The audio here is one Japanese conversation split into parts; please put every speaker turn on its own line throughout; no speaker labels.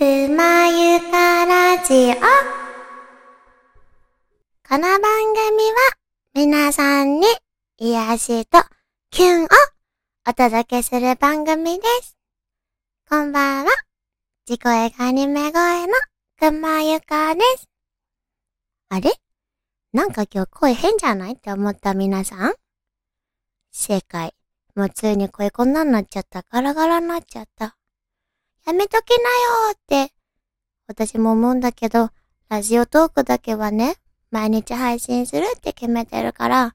くまゆかラジオ。この番組は皆さんに癒しとキュンをお届けする番組です。こんばんは。自己絵がアニメ声のくまゆかです。あれ？なんか今日声変じゃないって思った皆さん？正解。もうついに声こんなんなっちゃった。ガラガラになっちゃった。やめときなよって、私も思うんだけど、ラジオトークだけはね、毎日配信するって決めてるから、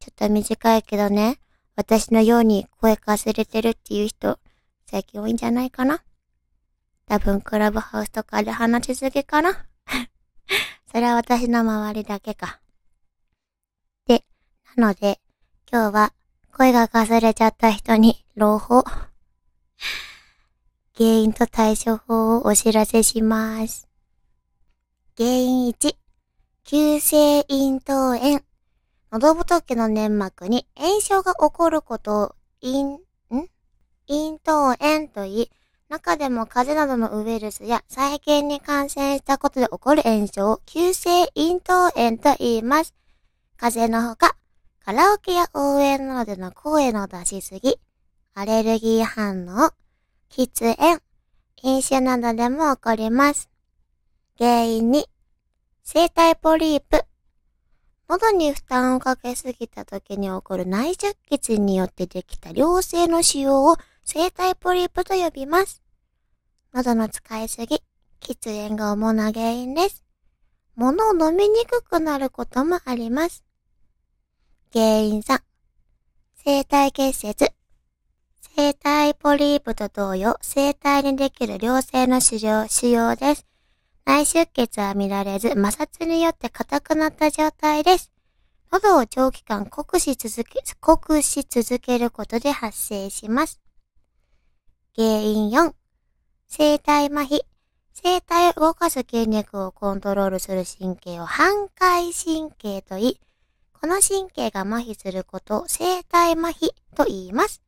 ちょっと短いけどね、私のように声かすれてるっていう人、最近多いんじゃないかな多分クラブハウスとかで話しすぎかな それは私の周りだけか。で、なので、今日は声がかすれちゃった人に朗報。原因と対処法をお知らせします。原因1、急性咽頭炎。喉仏の粘膜に炎症が起こることを、咽、ん咽頭炎と言い、中でも風邪などのウイルスや細菌に感染したことで起こる炎症を急性咽頭炎と言います。風邪のほか、カラオケや応援などでの声の出しすぎ、アレルギー反応、喫煙、飲酒などでも起こります。原因に、声帯ポリープ。喉に負担をかけすぎた時に起こる内出血によってできた良性の腫瘍を声帯ポリープと呼びます。喉の使いすぎ、喫煙が主な原因です。物を飲みにくくなることもあります。原因3、声帯結節。声帯ポリープと同様、声帯にできる良性の腫瘍、です。内出血は見られず、摩擦によって硬くなった状態です。喉を長期間酷使続け、酷使続けることで発生します。原因4、声帯麻痺。声帯を動かす筋肉をコントロールする神経を反回神経と言い、この神経が麻痺することを声帯麻痺と言います。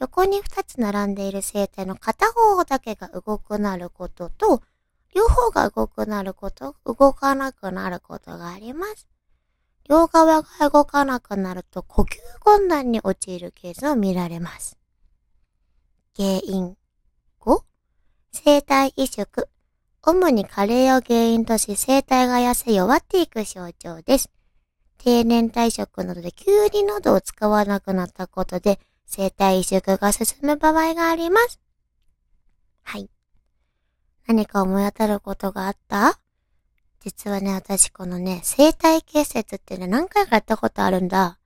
横に二つ並んでいる声帯の片方だけが動くなることと、両方が動くなること、動かなくなることがあります。両側が動かなくなると呼吸困難に陥るケースを見られます。原因 5. 声帯萎縮。主に加齢を原因とし声帯が痩せ弱っていく症状です。定年退職などで急に喉を使わなくなったことで声帯萎縮が進む場合があります。はい。何か思い当たることがあった？実はね、私このね、声帯結節ってね、何回かやったことあるんだ。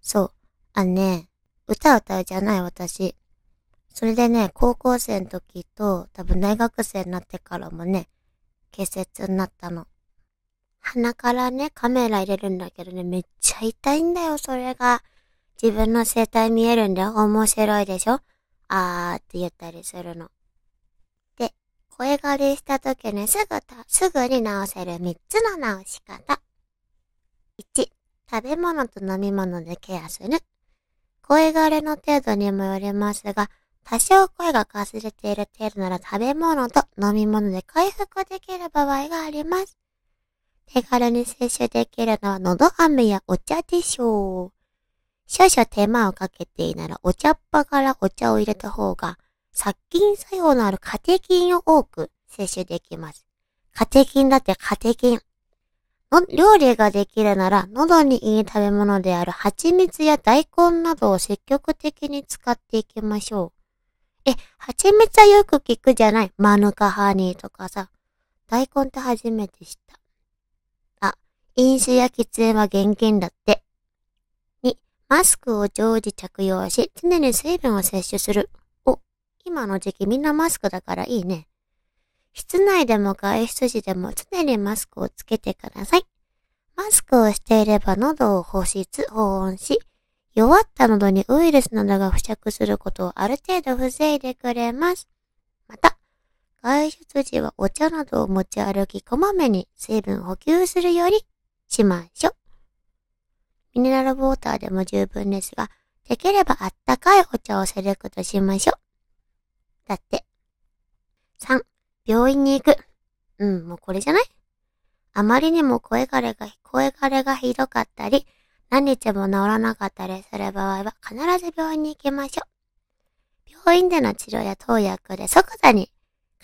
そう。あのね、歌歌うじゃない私。それでね、高校生の時と、多分大学生になってからもね、結節になったの。鼻からね、カメラ入れるんだけどね、めっちゃ痛いんだよ、それが。自分の声帯見えるんだよ。面白いでしょ？あーって言ったりするの。で、声枯れした時にすぐた、すぐに直せる3つの直し方。1、食べ物と飲み物でケアする。声枯れの程度にもよりますが、多少声がかすれている程度なら食べ物と飲み物で回復できる場合があります。手軽に摂取できるのは喉飴やお茶でしょう。少々手間をかけていいならお茶っ葉からお茶を入れた方が殺菌作用のあるカテキンを多く摂取できます。カテキンだってカテキン。の料理ができるなら喉にいい食べ物である蜂蜜や大根などを積極的に使っていきましょう。え、蜂蜜はよく聞くじゃない？マヌカハニーとかさ。大根って初めて知った。あ、飲酒や喫煙は厳禁だって。マスクを常時着用し、常に水分を摂取する。お、今の時期みんなマスクだからいいね。室内でも外出時でも常にマスクをつけてください。マスクをしていれば喉を保湿、保温し、弱った喉にウイルスなどが付着することをある程度防いでくれます。また、外出時はお茶などを持ち歩きこまめに水分補給するようにしましょう。ミネラルウォーターでも十分ですが、できればあったかいお茶をセレクトしましょう。だって。3、病院に行く。うん、もうこれじゃない？あまりにも声枯れが、声枯れがひどかったり、何日も治らなかったりする場合は必ず病院に行きましょう。病院での治療や投薬で即座に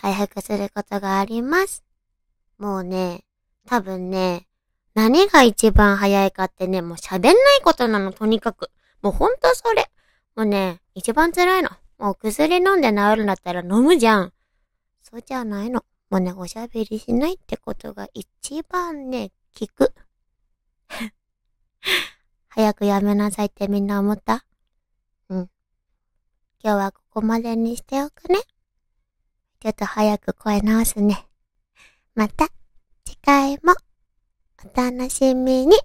回復することがあります。もうね、多分ね、何が一番早いかってね、もう喋んないことなの、とにかく。もうほんとそれ。もうね、一番辛いの。もう薬飲んで治るんだったら飲むじゃん。そうじゃないの。もうね、おしゃべりしないってことが一番ね、効く。早くやめなさいってみんな思った？うん。今日はここまでにしておくね。ちょっと早く声直すね。また、次回も、お楽しみに。